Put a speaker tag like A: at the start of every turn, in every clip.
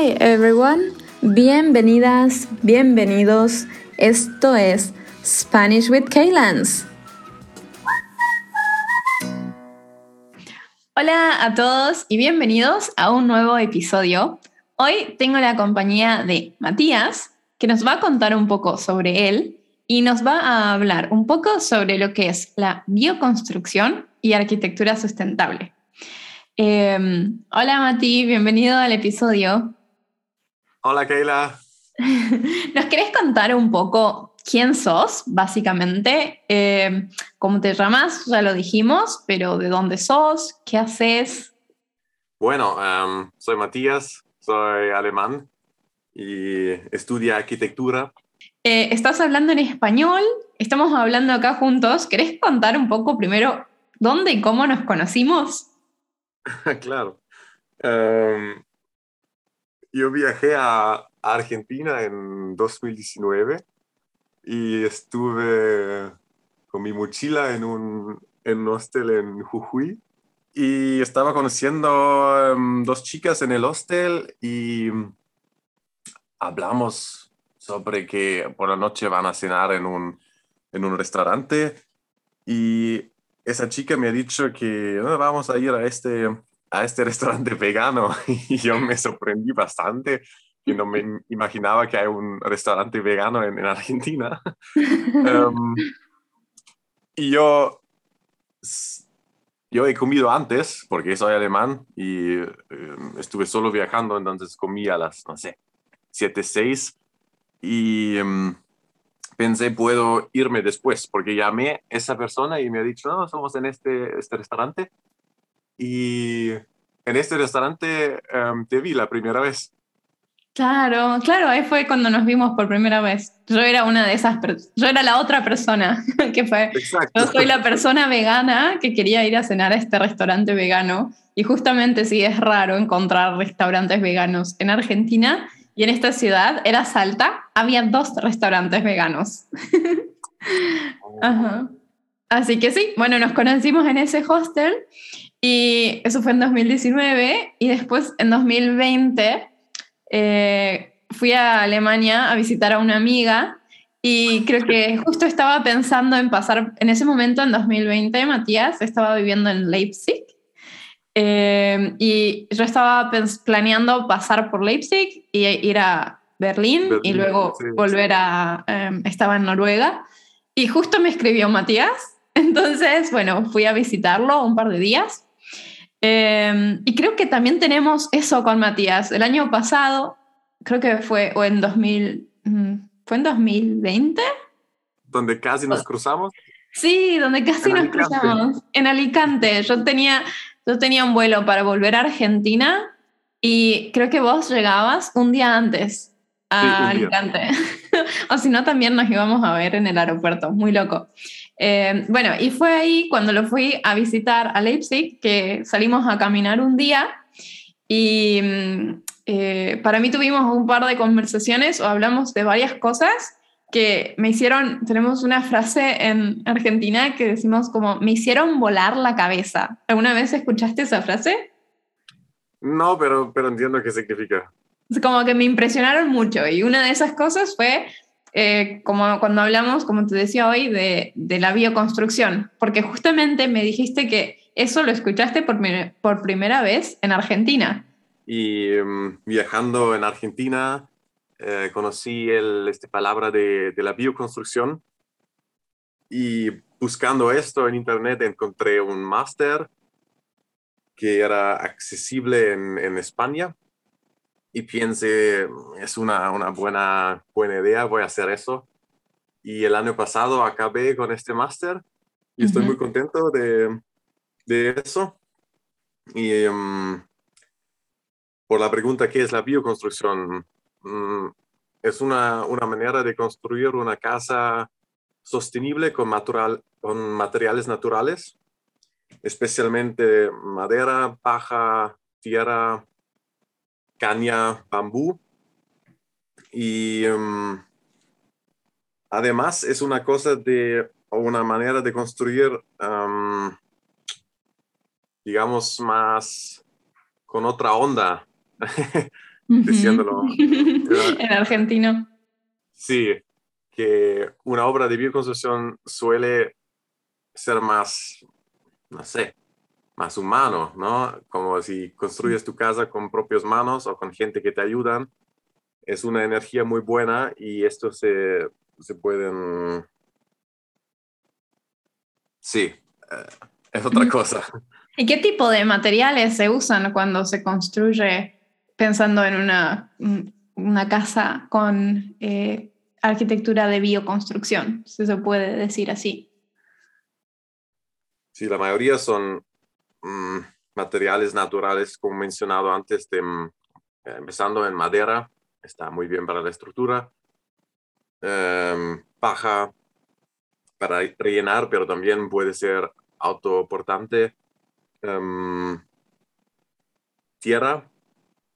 A: Hi everyone, bienvenidas, bienvenidos. Esto es Spanish with Kaylans. Hola a todos y bienvenidos a un nuevo episodio. Hoy tengo la compañía de Matías, que nos va a contar un poco sobre él y nos va a hablar un poco sobre lo que es la bioconstrucción y arquitectura sustentable. Em, hola Mati, bienvenido al episodio.
B: Hola Keila.
A: ¿Nos querés contar un poco quién sos, básicamente? Em, ¿Cómo te llamas? Ya lo dijimos, pero ¿de dónde sos? ¿Qué haces?
B: Bueno, em, soy Matías, soy alemán y estudio arquitectura.
A: Eh, estás hablando en español, estamos hablando acá juntos. ¿Querés contar un poco primero dónde y cómo nos conocimos?
B: claro. Em, yo viajé a, Argentina en 2019 y estuve con mi mochila en un, en hostel en Jujuy y estaba conociendo um, dos chicas en el hostel y hablamos sobre que por la noche van a cenar en un, en un restaurante y esa chica me ha dicho que vamos a ir a este, a este restaurante vegano y yo me sorprendí bastante que no me imaginaba que hay un restaurante vegano en, Argentina. Em, y yo, yo he comido antes, porque soy alemán y em, estuve solo viajando, entonces comí a las, no sé, 7, 6 y em, pensé, puedo irme después, porque llamé a esa persona y me ha dicho, no, somos en este, este restaurante. Y en este restaurante em, te vi la primera vez.
A: Claro, claro, ahí fue cuando nos vimos por primera vez. Yo era una de esas, yo era la otra persona que fue. Yo soy la persona vegana que quería ir a cenar a este restaurante vegano. Y justamente sí es raro encontrar restaurantes veganos en Argentina y en esta ciudad, era Salta, había dos restaurantes veganos. Oh. Así que sí, bueno, nos conocimos en ese hostel y eso fue en 2019 y después en 2020 eh, fui a Alemania a visitar a una amiga y creo que justo estaba pensando en pasar, en ese momento, en 2020, Matías estaba viviendo en Leipzig Em, y yo estaba planeando pasar por Leipzig y ir a Berlín, y luego volver a... Em, estaba en Noruega y justo me escribió Matías. Entonces, bueno, fui a visitarlo un par de días. Em, y creo que también tenemos eso con Matías. El año pasado, creo que fue, o en 2000, mm, ¿fue en 2020?
B: Donde casi nos cruzamos.
A: Sí, donde casi nos cruzamos. En Alicante. Yo tenía, yo tenía un vuelo para volver a Argentina y creo que vos llegabas un día antes a Alicante. o si no, también nos íbamos a ver en el aeropuerto. Muy loco. Eh, bueno, y fue ahí cuando lo fui a visitar a Leipzig que salimos a caminar un día y mm, eh, para mí tuvimos un par de conversaciones o hablamos de varias cosas que me hicieron, tenemos una frase en Argentina que decimos como, me hicieron volar la cabeza. ¿Alguna vez escuchaste esa frase?
B: No, pero, pero entiendo qué significa.
A: Como que me impresionaron mucho y una de esas cosas fue eh, como cuando hablamos, como te decía hoy, de, la bioconstrucción, porque justamente me dijiste que eso lo escuchaste por, primera vez en Argentina.
B: Y em, viajando en Argentina, eh, conocí el, esta palabra de, la bioconstrucción y buscando esto en internet encontré un máster que era accesible en, España y pensé, es una, una, buena, buena idea, voy a hacer eso. Y el año pasado acabé con este máster y estoy muy contento de, de eso. Y um, por la pregunta, ¿qué es la bioconstrucción? Mm, es una, una, manera de construir una casa sostenible con, con materiales naturales, especialmente madera, paja, tierra, caña, bambú. Y em, además es una cosa de, una manera de construir, digamos, más con otra onda. diciéndolo.
A: en argentino.
B: Sí, que una obra de bioconstrucción suele ser más, no sé, más humano, ¿no? Como si construyes tu casa con propias manos o con gente que te ayudan. Es una energía muy buena y esto se, se pueden... Sí, eh, es otra cosa.
A: ¿Y qué tipo de materiales se usan cuando se construye pensando en una, una casa con eh, arquitectura de bioconstrucción, si se puede decir así?
B: Sí, la mayoría son mm, materiales naturales, como mencionado antes, de, mm, empezando en madera, está muy bien para la estructura, em, paja para rellenar, pero también puede ser autoportante, em, tierra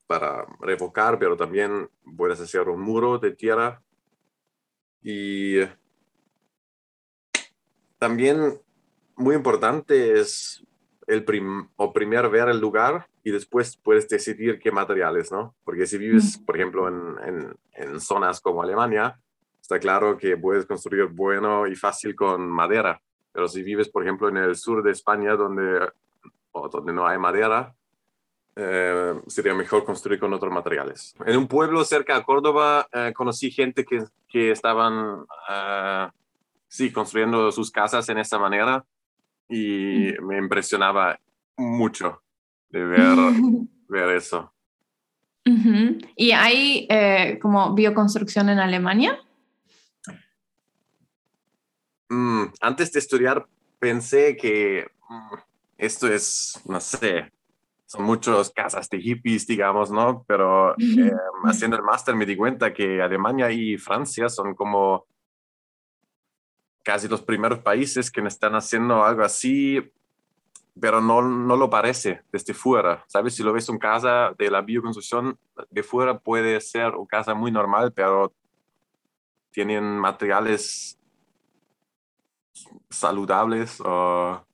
B: para revocar, pero también puedes hacer un muro de tierra. Y también muy importante es el o primero ver el lugar y después puedes decidir qué materiales, ¿no? Porque si vives, por ejemplo, en, en, zonas como Alemania, está claro que puedes construir bueno y fácil con madera, pero si vives, por ejemplo, en el sur de España, donde, o donde no hay madera, eh, sería mejor construir con otros materiales. En un pueblo cerca de Córdoba eh, conocí gente que, que estaban, uh, sí, construyendo sus casas en esta manera y me impresionaba mucho de ver, ver eso.
A: ¿Y hay como bioconstrucción en Alemania?
B: Mm, antes de estudiar pensé que mm, esto es, no sé, son muchas casas de hippies, digamos, ¿no? Pero em, haciendo el máster me di cuenta que Alemania y Francia son como casi los primeros países que están haciendo algo así, pero no, no lo parece desde fuera. ¿Sabes? Si lo ves en casa de la bioconstrucción, de fuera puede ser una casa muy normal, pero tienen materiales saludables o,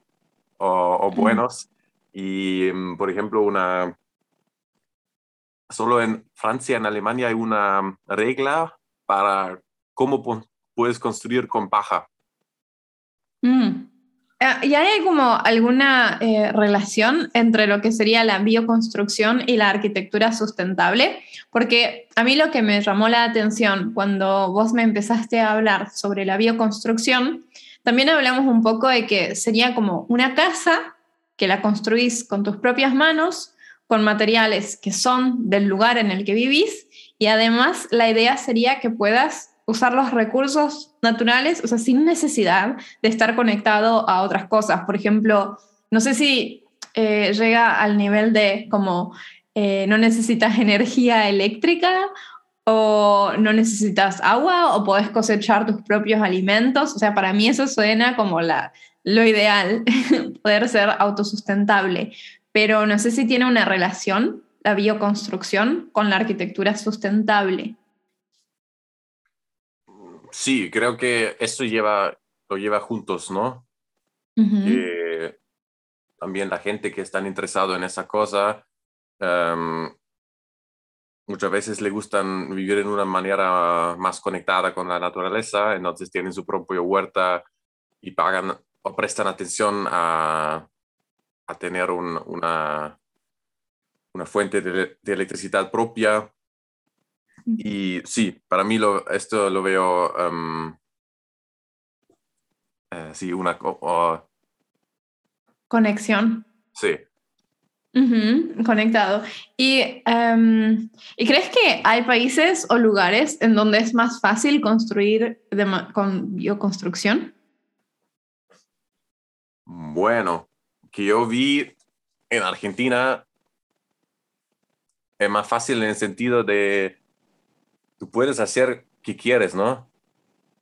B: o buenos y, mm, por ejemplo, una, solo en Francia, en Alemania hay una regla para cómo puedes construir con paja.
A: Mm. Ah, ¿Y hay como alguna eh, relación entre lo que sería la bioconstrucción y la arquitectura sustentable? Porque a mí lo que me llamó la atención cuando vos me empezaste a hablar sobre la bioconstrucción, también hablamos un poco de que sería como una casa que la construís con tus propias manos, con materiales que son del lugar en el que vivís y además la idea sería que puedas usar los recursos naturales, o sea, sin necesidad de estar conectado a otras cosas. Por ejemplo, no sé si eh, llega al nivel de como eh, no necesitas energía eléctrica o no necesitas agua o podés cosechar tus propios alimentos. O sea, para mí eso suena como la, lo ideal, poder ser autosustentable, pero no sé si tiene una relación la bioconstrucción con la arquitectura sustentable.
B: Sí, creo que esto lleva, lo lleva juntos, ¿no? también la gente que está interesado en esa cosa, em, muchas veces le gustan vivir en una manera más conectada con la naturaleza, entonces tienen su propia huerta y pagan o prestan atención a, a tener una, una fuente de, electricidad propia. Y sí, para mí lo, esto lo veo, um, sí, una...
A: Conexión.
B: Sí.
A: conectado. ¿Y, em, ¿Y, crees que hay países o lugares en donde es más fácil construir con bioconstrucción?
B: Bueno, que yo vi en Argentina es más fácil en el sentido de tú puedes hacer que quieres, ¿no?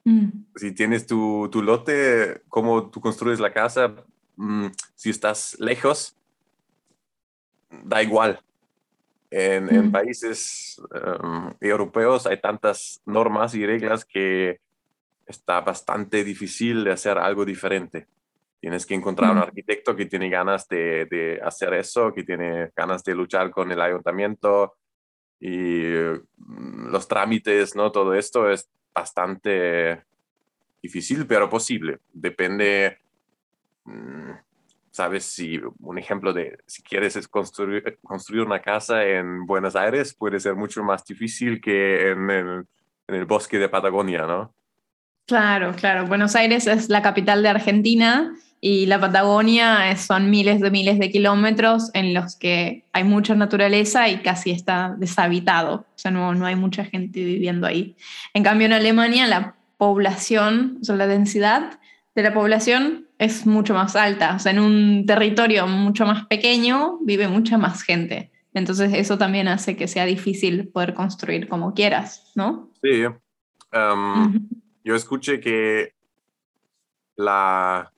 B: Mm. Si tienes tu, tu, lote, cómo tú construyes la casa, mm, si estás lejos, da igual. En, mm. países em, europeos hay tantas normas y reglas que está bastante difícil de hacer algo diferente. Tienes que encontrar un arquitecto que tiene ganas de, de, hacer eso, que tiene ganas de luchar con el ayuntamiento y mm, los trámites, ¿no? Todo esto es bastante difícil, pero posible. Depende, mm, ¿sabes? Si un ejemplo de, si quieres construir, construir una casa en Buenos Aires, puede ser mucho más difícil que en el bosque de Patagonia, ¿no?
A: Claro, claro. Buenos Aires es la capital de Argentina y la Patagonia son miles de miles de kilómetros en los que hay mucha naturaleza y casi está deshabitado. O sea, no, no hay mucha gente viviendo ahí. En cambio, en Alemania la población, o sea, la densidad de la población es mucho más alta. O sea, en un territorio mucho más pequeño vive mucha más gente. Entonces eso también hace que sea difícil poder construir como quieras, ¿no?
B: Sí. Um, yo escuché que la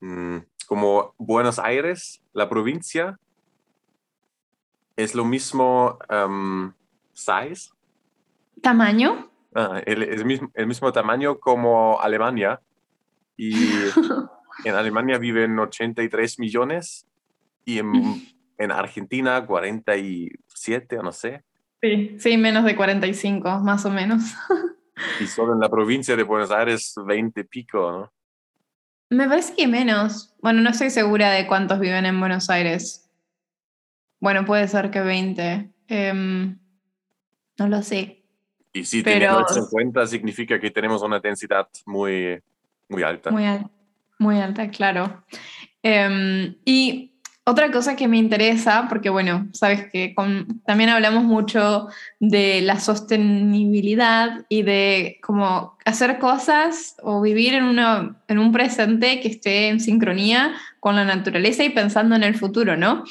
B: mm, como Buenos Aires, la provincia, es lo mismo um, size.
A: ¿Tamaño?
B: Ah, el, mismo, el mismo tamaño como Alemania. Y en Alemania viven 83 millones y en, en Argentina 47, no sé.
A: Sí, sí, menos de 45, más o menos.
B: Y solo en la provincia de Buenos Aires 20 pico, ¿no?
A: Me parece que menos. Bueno, no estoy segura de cuántos viven en Buenos Aires. Bueno, puede ser que 20. Em, no lo sé.
B: Y si Pero... en cuenta, significa que tenemos una densidad muy, muy alta.
A: Muy, muy alta, claro. Em, y otra cosa que me interesa, porque bueno, sabes que también hablamos mucho de la sostenibilidad y de cómo hacer cosas o vivir en, en un presente que esté en sincronía con la naturaleza y pensando en el futuro, ¿no?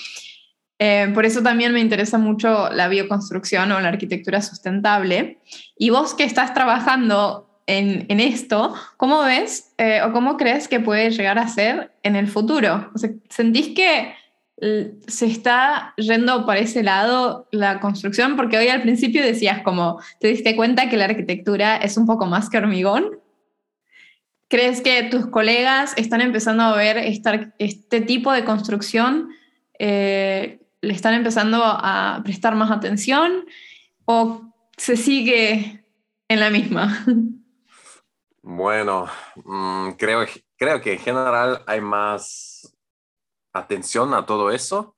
A: Eh, por eso también me interesa mucho la bioconstrucción o la arquitectura sustentable. Y vos que estás trabajando en, en esto, ¿cómo ves eh, o cómo crees que puede llegar a ser en el futuro? O sea, ¿Sentís que se está yendo por ese lado la construcción, porque hoy al principio decías como, te diste cuenta que la arquitectura es un poco más que hormigón. ¿Crees que tus colegas están empezando a ver este tipo de construcción? Eh, ¿Le están empezando a prestar más atención? ¿O se sigue en la misma?
B: Bueno, mm, creo, creo que en general hay más atención a todo eso,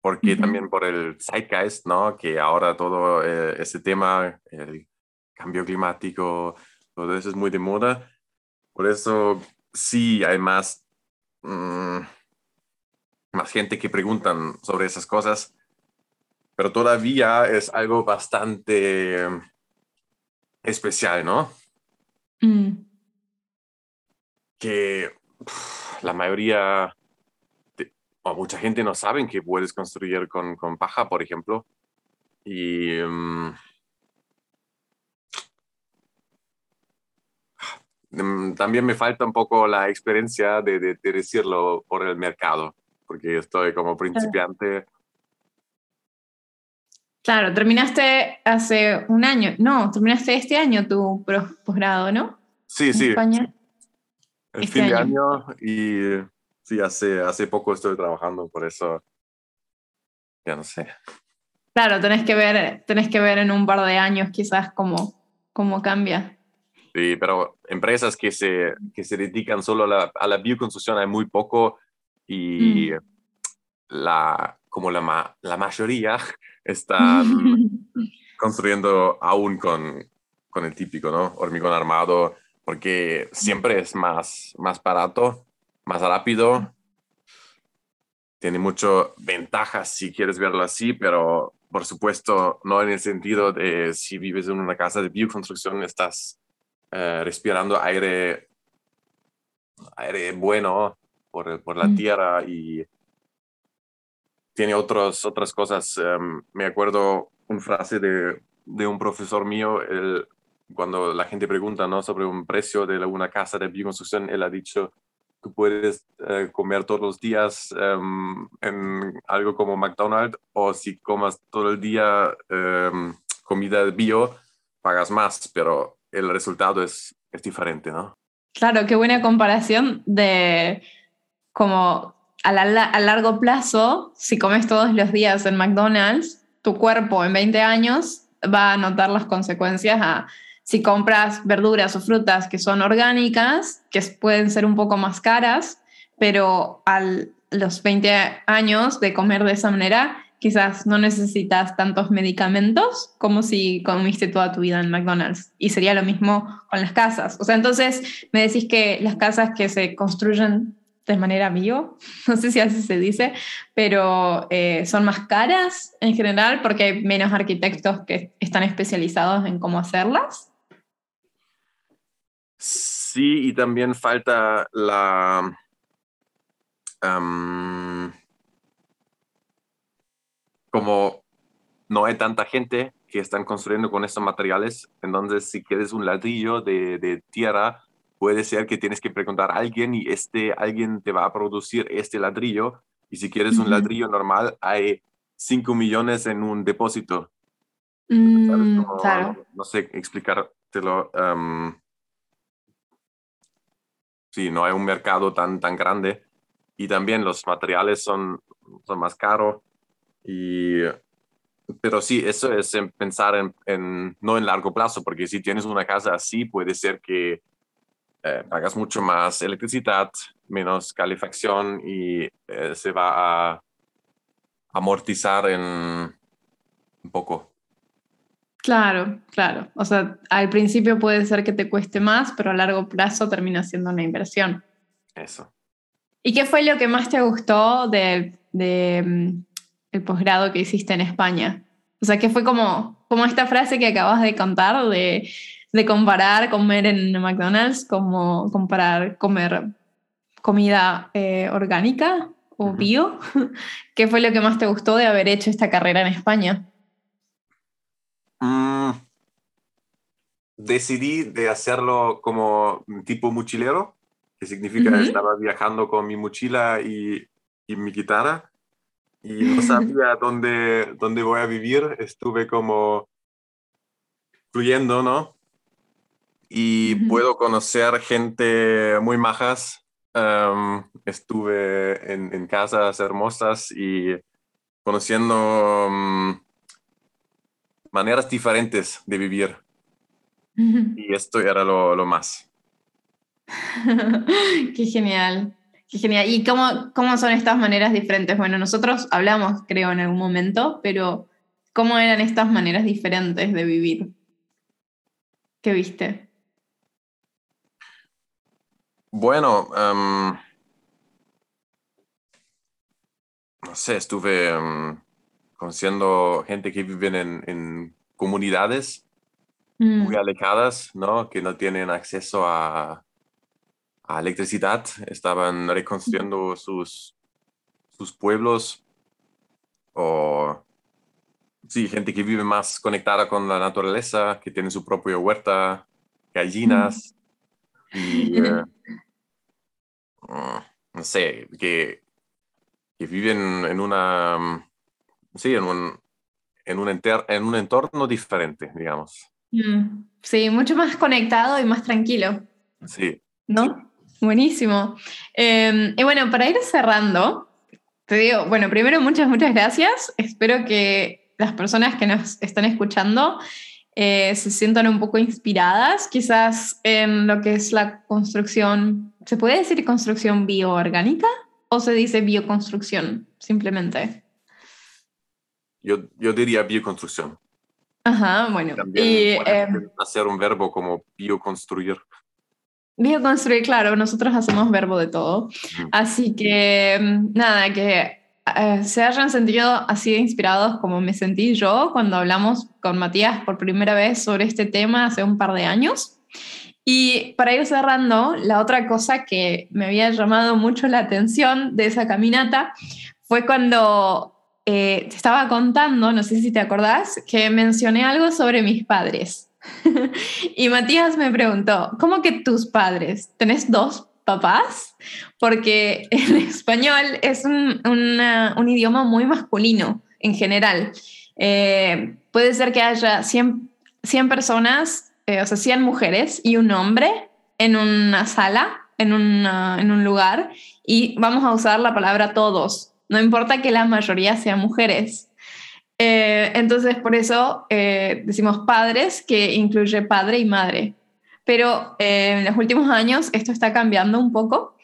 B: porque también por el zeitgeist, ¿no? Que ahora todo eh, ese tema, el cambio climático, todo eso es muy de moda. Por eso sí hay más, mm, más gente que preguntan sobre esas cosas, pero todavía es algo bastante especial, ¿no? Mm. Que la mayoría o mucha gente no sabe que puedes construir con, con paja, por ejemplo. Y mm, también me falta un poco la experiencia de, de, decirlo por el mercado, porque estoy como principiante.
A: Claro, terminaste hace un año, no, terminaste este año tu posgrado, ¿no?
B: Sí, sí. España. El este fin de año y sí, hace, hace poco estoy trabajando, por eso ya no sé.
A: Claro, tenés que ver, tenés que ver en un par de años quizás cómo, cómo cambia.
B: Sí, pero empresas que se, que se dedican solo a la, a la bioconstrucción hay muy poco y mm. la, como la, la mayoría están construyendo aún con, con el típico, ¿no? Hormigón armado, porque siempre es más, más barato más rápido. Tiene muchas ventajas si quieres verlo así, pero por supuesto no en el sentido de si vives en una casa de bioconstrucción estás eh, respirando aire, aire bueno por, por la mm. tierra y tiene otros, otras cosas. Em, me acuerdo una frase de, de un profesor mío, cuando la gente pregunta ¿no? sobre un precio de una casa de bioconstrucción, él ha dicho, tú puedes eh, comer todos los días em, en algo como McDonald's o si comas todo el día em, comida bio, pagas más, pero el resultado es, es diferente, ¿no?
A: Claro, qué buena comparación de como a, a largo plazo, si comes todos los días en McDonald's, tu cuerpo en 20 años va a notar las consecuencias si compras verduras o frutas que son orgánicas, que pueden ser un poco más caras, pero a los 20 años de comer de esa manera, quizás no necesitas tantos medicamentos como si comiste toda tu vida en McDonald's. Y sería lo mismo con las casas. O sea, entonces me decís que las casas que se construyen de manera bio, no sé si así se dice, pero eh, son más caras en general porque hay menos arquitectos que están especializados en cómo hacerlas.
B: Sí, y también falta la... como no hay tanta gente que están construyendo con estos materiales, entonces si quieres un ladrillo de, de tierra, puede ser que tienes que preguntar a alguien y este alguien te va a producir este ladrillo. Y si quieres un ladrillo normal, hay 5 millones en un depósito.
A: Mm,
B: no, sé explicártelo. Um, sí, no hay un mercado tan, tan grande. Y también los materiales son, son más caros. Y pero sí, eso es pensar en, en, no en largo plazo, porque si tienes una casa así, puede ser que eh, pagas mucho más electricidad, menos calefacción y eh, se va a amortizar en un poco.
A: Claro, claro. O sea, al principio puede ser que te cueste más, pero a largo plazo termina siendo una inversión.
B: Eso.
A: ¿Y qué fue lo que más te gustó del de, mm, el posgrado que hiciste en España? O sea, ¿qué fue como, como esta frase que acabas de contar de de comparar comer en McDonald's como comparar comer comida eh, orgánica o bio. ¿Qué fue lo que más te gustó de haber hecho esta carrera en España?
B: Mm, decidí de hacerlo como tipo mochilero, que significa que estaba viajando con mi mochila y, y mi guitarra y no sabía dónde, dónde voy a vivir. Estuve como fluyendo, ¿no? y puedo conocer gente muy majas. estuve en, casas hermosas y conociendo mm, maneras diferentes de vivir. Y esto era lo, lo más.
A: Qué genial. Qué genial. ¿Y cómo, cómo son estas maneras diferentes? Bueno, nosotros hablamos, creo, en algún momento, pero ¿cómo eran estas maneras diferentes de vivir? ¿Qué viste?
B: Bueno, em, no sé, estuve em, conociendo gente que vive en, comunidades muy mm. alejadas, ¿no? Que no tienen acceso a, electricidad. Estaban reconstruyendo sus, sus pueblos o sí, gente que vive más conectada con la naturaleza, que tiene su propia huerta, gallinas. Y, eh, no sé, que, que viven en una, mm, sí, en un, en un, en un entorno diferente, digamos.
A: Mm, sí, mucho más conectado y más tranquilo.
B: Sí.
A: ¿No? Buenísimo. Em, y bueno, para ir cerrando, te digo, bueno, primero muchas, muchas gracias. Espero que las personas que nos están escuchando eh, se sientan un poco inspiradas, quizás en lo que es la construcción, ¿se puede decir construcción bioorgánica o se dice bioconstrucción simplemente?
B: Yo, yo diría bioconstrucción.
A: Ajá, bueno.
B: y, eh, hacer un verbo como bioconstruir.
A: Bioconstruir, claro, nosotros hacemos verbo de todo. Así que mm, nada, que eh, se hayan sentido así de inspirados como me sentí yo cuando hablamos con Matías por primera vez sobre este tema hace un par de años. Y para ir cerrando, la otra cosa que me había llamado mucho la atención de esa caminata fue cuando eh, estaba contando, no sé si te acordás, que mencioné algo sobre mis padres. y Matías me preguntó, ¿cómo que tus padres? ¿Tenés dos papás, porque el español es un, idioma muy masculino en general. Eh, puede ser que haya 100, 100 personas, eh, o sea, 100 mujeres y un hombre en una sala, en un lugar, y vamos a usar la palabra todos. No importa que la mayoría sean mujeres. Eh, entonces, por eso eh, decimos padres, que incluye padre y madre. Pero eh, en los últimos años esto está cambiando un poco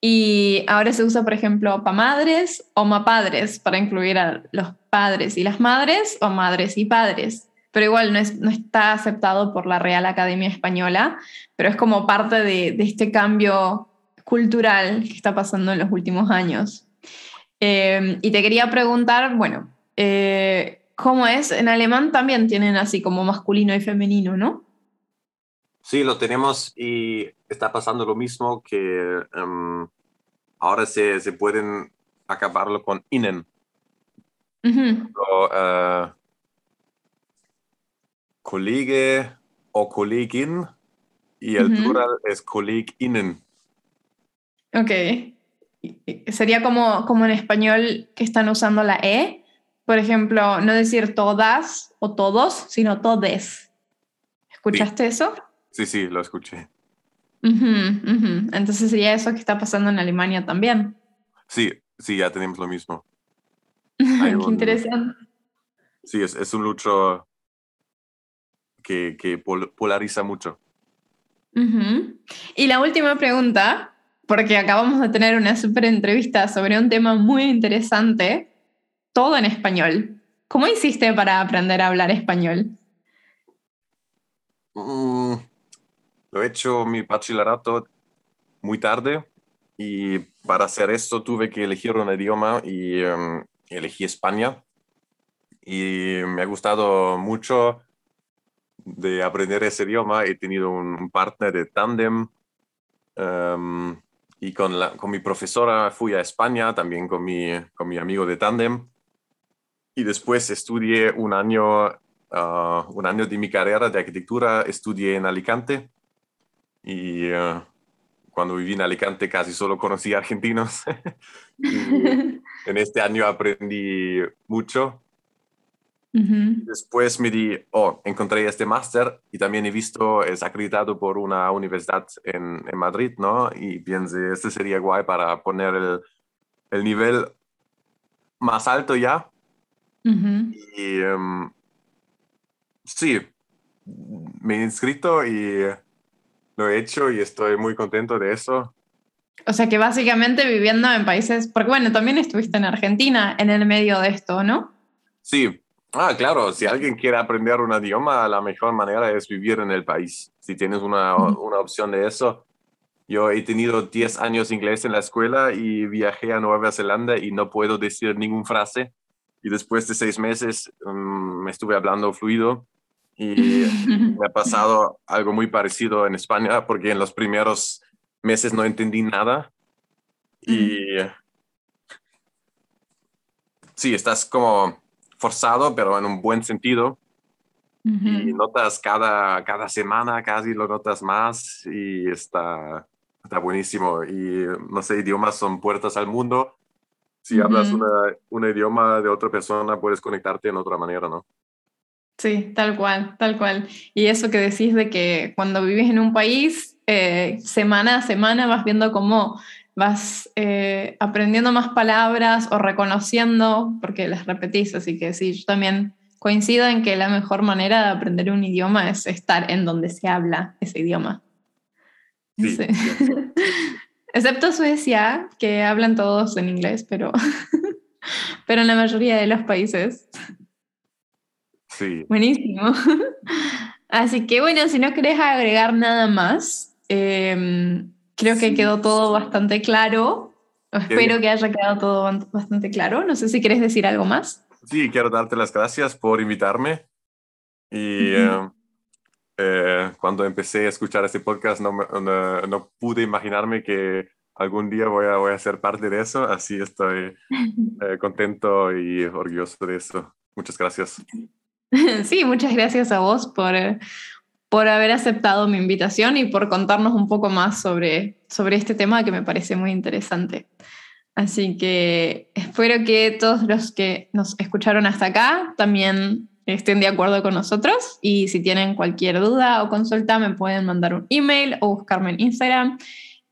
A: y ahora se usa, por ejemplo, pa madres o mapadres para incluir a los padres y las madres o madres y padres. Pero igual no, es, no está aceptado por la Real Academia Española, pero es como parte de, de este cambio cultural que está pasando en los últimos años. Y te quería preguntar, bueno, eh, ¿cómo es? En alemán también tienen así como masculino y femenino, ¿no?
B: Sí, lo tenemos y está pasando lo mismo que um, ahora se, se, pueden acabarlo con innen. Uh -huh. o, uh, Kollege o Kollegin y el uh -huh. plural es KollegInnen.
A: Ok. Sería como, como en español que están usando la E por ejemplo, no decir todas o todos, sino todes. ¿Escuchaste
B: sí.
A: eso?
B: Sí, sí, lo escuché.
A: Uh -huh, uh -huh. Entonces sería eso que está pasando en Alemania también.
B: Sí, sí, ya tenemos lo mismo.
A: Qué un, interesante.
B: Sí, es, es un lucho que, que pol polariza mucho.
A: Uh -huh. Y la última pregunta, porque acabamos de tener una súper entrevista sobre un tema muy interesante todo en español. ¿Cómo hiciste para aprender a hablar español?
B: Mm, lo he hecho mi bachillerato muy tarde y para hacer esto tuve que elegir un idioma y um, elegí España. Y me ha gustado mucho de aprender ese idioma. He tenido un partner de tándem um, y con, la, con mi profesora fui a España, también con mi, con mi amigo de tándem y después estudié un año, uh, un año de mi carrera de arquitectura, estudié en Alicante y uh, cuando viví en Alicante casi solo conocí argentinos. en este año aprendí mucho. Uh -huh. Después me di, oh, encontré este máster y también he visto, es acreditado por una universidad en, en Madrid, ¿no? Y pensé, este sería guay para poner el, el nivel más alto ya Uh -huh. Y um, sí, me he inscrito y lo he hecho y estoy muy contento de eso.
A: O sea que básicamente viviendo en países, porque bueno, también estuviste en Argentina en el medio de esto, ¿no?
B: Sí, ah, claro, si alguien quiere aprender un idioma, la mejor manera es vivir en el país. Si tienes una, una opción de eso. Yo he tenido 10 años inglés en la escuela y viajé a Nueva Zelanda y no puedo decir ninguna frase y después de seis meses um, me estuve hablando fluido y me ha pasado algo muy parecido en España porque en los primeros meses no entendí nada y sí, estás como forzado, pero en un buen sentido. Uh -huh. Y notas cada, cada semana, casi lo notas más y está, está buenísimo. Y no sé, idiomas son puertas al mundo si uh -huh. hablas una, un idioma de otra persona, puedes conectarte en otra manera, ¿no?
A: Sí, tal cual, tal cual. Y eso que decís de que cuando vives en un país, eh, semana a semana vas viendo cómo vas eh, aprendiendo más palabras o reconociendo, porque las repetís, así que sí, yo también coincido en que la mejor manera de aprender un idioma es estar en donde se habla ese idioma.
B: Sí, sí.
A: Excepto Suecia, que hablan todos en inglés, pero, pero en la mayoría de los países.
B: Sí.
A: Buenísimo. Así que bueno, si no querés agregar nada más, eh, creo que quedó todo bastante claro. Espero que haya quedado todo bastante claro. No sé si quieres decir algo más.
B: Sí, quiero darte las gracias por invitarme. Y uh -huh. eh, cuando empecé a escuchar este podcast no, no, no, pude imaginarme que algún día voy a, voy a ser parte de eso, así estoy eh, contento y orgulloso de eso. Muchas gracias.
A: Sí, muchas gracias a vos por, por haber aceptado mi invitación y por contarnos un poco más sobre, sobre este tema que me parece muy interesante. Así que espero que todos los que nos escucharon hasta acá también estén de acuerdo con nosotros y si tienen cualquier duda o consulta me pueden mandar un email o buscarme en Instagram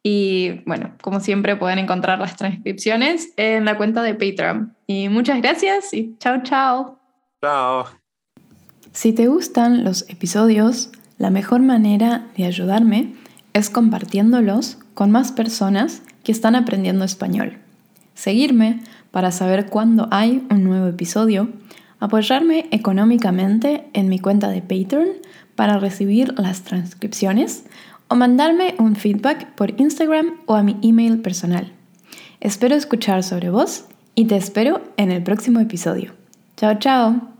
A: y bueno, como siempre pueden encontrar las transcripciones en la cuenta de Patreon. Y muchas gracias y chao chao.
B: Chao.
A: Si te gustan los episodios, la mejor manera de ayudarme es compartiéndolos con más personas que están aprendiendo español. Seguirme para saber cuándo hay un nuevo episodio, apoyarme económicamente en mi cuenta de Patreon para recibir las transcripciones o mandarme un feedback por Instagram o a mi email personal. Espero escuchar sobre vos y te espero en el próximo episodio. Chao, chao.